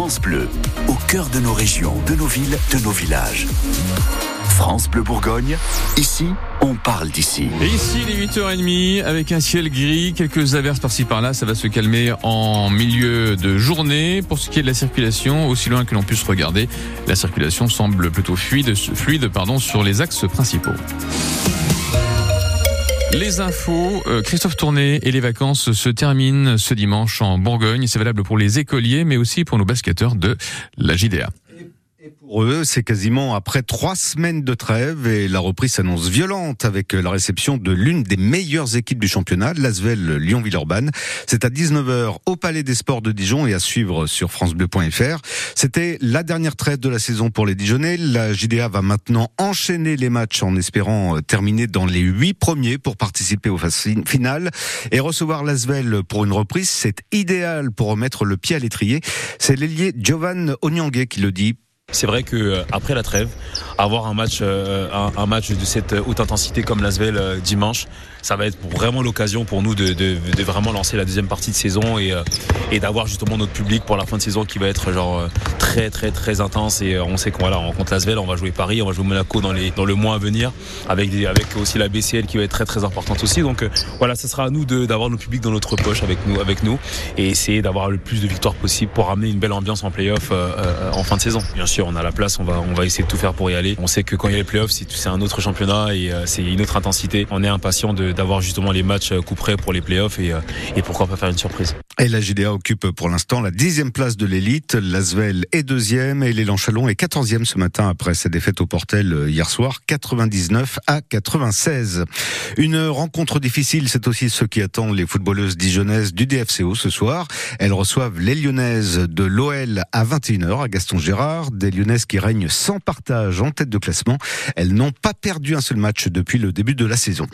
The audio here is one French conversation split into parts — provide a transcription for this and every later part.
France Bleu, au cœur de nos régions, de nos villes, de nos villages. France Bleu Bourgogne, ici, on parle d'ici. Ici, les 8h30, avec un ciel gris, quelques averses par-ci par-là, ça va se calmer en milieu de journée. Pour ce qui est de la circulation, aussi loin que l'on puisse regarder, la circulation semble plutôt fluide, fluide pardon, sur les axes principaux. Les infos, euh, Christophe Tourné et les vacances se terminent ce dimanche en Bourgogne. C'est valable pour les écoliers, mais aussi pour nos basketteurs de la JDA. Pour eux, c'est quasiment après trois semaines de trêve et la reprise s'annonce violente avec la réception de l'une des meilleures équipes du championnat, l'Asvel Lyon-Villeurbanne. C'est à 19h au Palais des Sports de Dijon et à suivre sur francebleu.fr. C'était la dernière trêve de la saison pour les Dijonais. La JDA va maintenant enchaîner les matchs en espérant euh, terminer dans les huit premiers pour participer aux finales et recevoir l'Asvel pour une reprise. C'est idéal pour remettre le pied à l'étrier. C'est l'ailier Giovan Onyangé qui le dit. C'est vrai que euh, après la trêve, avoir un match, euh, un, match de cette haute intensité comme l'Asvel euh, dimanche, ça va être vraiment l'occasion pour nous de, de, de, vraiment lancer la deuxième partie de saison et, et d'avoir justement notre public pour la fin de saison qui va être genre très très très intense et on sait qu'on voilà, on rencontre l'Asvel, on va jouer Paris, on va jouer Monaco dans les dans le mois à venir avec avec aussi la BCL qui va être très très importante aussi. Donc voilà, ce sera à nous d'avoir nos publics dans notre poche avec nous avec nous et essayer d'avoir le plus de victoires possible pour ramener une belle ambiance en playoff en fin de saison. Bien sûr on a la place, on va, on va essayer de tout faire pour y aller. On sait que quand il y a les playoffs, c'est un autre championnat et euh, c'est une autre intensité. On est impatient d'avoir justement les matchs euh, coup près pour les playoffs et, euh, et pourquoi pas faire une surprise. Et la JDA occupe pour l'instant la dixième place de l'élite. L'Asvel est deuxième et l'élan Chalon est quatorzième ce matin après sa défaite au Portel hier soir, 99 à 96. Une rencontre difficile, c'est aussi ce qui attend les footballeuses dijonnaises du DFCO ce soir. Elles reçoivent les Lyonnaises de l'OL à 21h à Gaston Gérard. Des Lyonnaises qui règnent sans partage en tête de classement. Elles n'ont pas perdu un seul match depuis le début de la saison.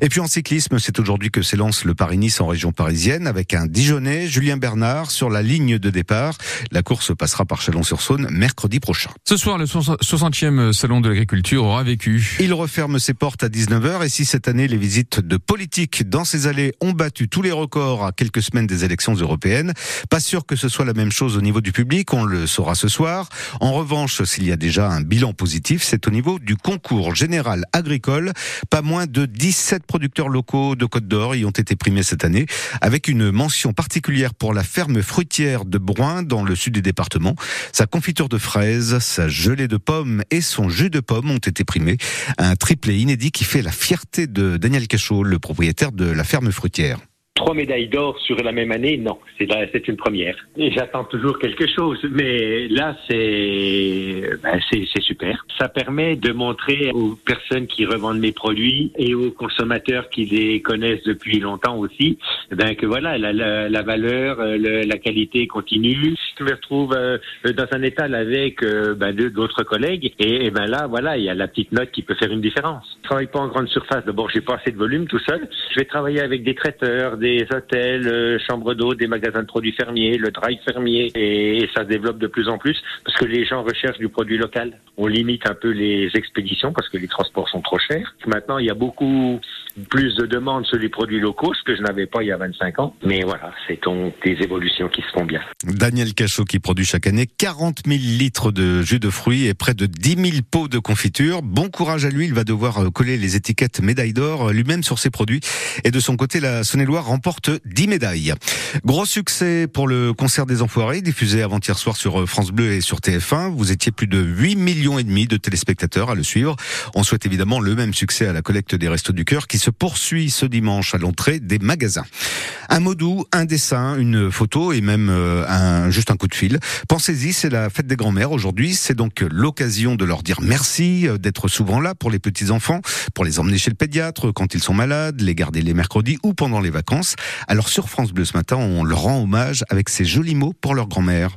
Et puis en cyclisme, c'est aujourd'hui que s'élance le Paris-Nice en région parisienne avec un Dijonais, Julien Bernard, sur la ligne de départ. La course passera par Chalon-sur-Saône mercredi prochain. Ce soir, le 60e salon de l'agriculture aura vécu. Il referme ses portes à 19h et si cette année les visites de politique dans ses allées ont battu tous les records à quelques semaines des élections européennes, pas sûr que ce soit la même chose au niveau du public, on le saura ce soir. En revanche, s'il y a déjà un bilan positif, c'est au niveau du concours général agricole. Pas moins de 17 producteurs locaux de Côte d'Or y ont été primés cette année, avec une mention particulière pour la ferme fruitière de Bruin dans le sud du département. Sa confiture de fraises, sa gelée de pommes et son jus de pommes ont été primés. Un triplé inédit qui fait la fierté de Daniel Cachot, le propriétaire de la ferme fruitière trois médailles d'or sur la même année, non, c'est une première. Et j'attends toujours quelque chose, mais là c'est ben, c'est super. Ça permet de montrer aux personnes qui revendent mes produits et aux consommateurs qui les connaissent depuis longtemps aussi, ben que voilà la, la, la valeur, euh, la qualité continue. Je me retrouve euh, dans un étal avec euh, ben, d'autres collègues et, et, ben là voilà il y a la petite note qui peut faire une différence. Je travaille pas en grande surface. D'abord j'ai pas assez de volume tout seul. Je vais travailler avec des traiteurs, des des hôtels, euh, chambres d'eau, des magasins de produits fermiers, le drive fermier, et, ça se développe de plus en plus parce que les gens recherchent du produit local. On limite un peu les expéditions parce que les transports sont trop chers. Maintenant, il y a beaucoup plus de demandes sur les produits locaux, ce que je n'avais pas il y a 25 ans. Mais voilà, c'est des évolutions qui se font bien. Daniel Cachot qui produit chaque année 40 000 litres de jus de fruits et près de 10 000 pots de confiture. Bon courage à lui, il va devoir euh, coller les étiquettes médaille d'or euh, lui-même sur ses produits. Et de son côté, la Saône-et-Loire remporte 10 médailles. Gros succès pour le concert des Enfoirés, diffusé avant-hier soir sur euh, France Bleu et sur TF1. Vous étiez plus de 8 millions et demi de téléspectateurs à le suivre. On souhaite évidemment le même succès à la collecte des Restos du Cœur qui se poursuit ce dimanche à l'entrée des magasins. Un mot doux, un dessin, une photo et même euh, un, juste un coup de fil. Pensez-y, c'est la fête des grands-mères aujourd'hui. C'est donc l'occasion de leur dire merci, euh, d'être souvent là pour les petits-enfants, pour les emmener chez le pédiatre quand ils sont malades, les garder les mercredis ou pendant les vacances. Alors sur France Bleu ce matin, on leur rend hommage avec ces jolis mots pour leur grand-mère.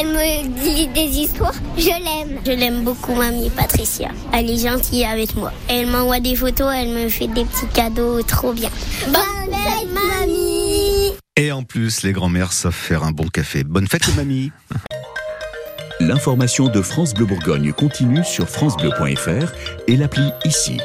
Elle me lit des histoires. Je l'aime. Je l'aime beaucoup, mamie Patricia. Elle est gentille avec moi. Elle m'envoie des photos, elle me fait des petits cadeaux trop bien. Bonne fête, mamie Et en plus, les grands-mères savent faire un bon café. Bonne fête, mamie L'information de France Bleu Bourgogne continue sur francebleu.fr et l'appli ici.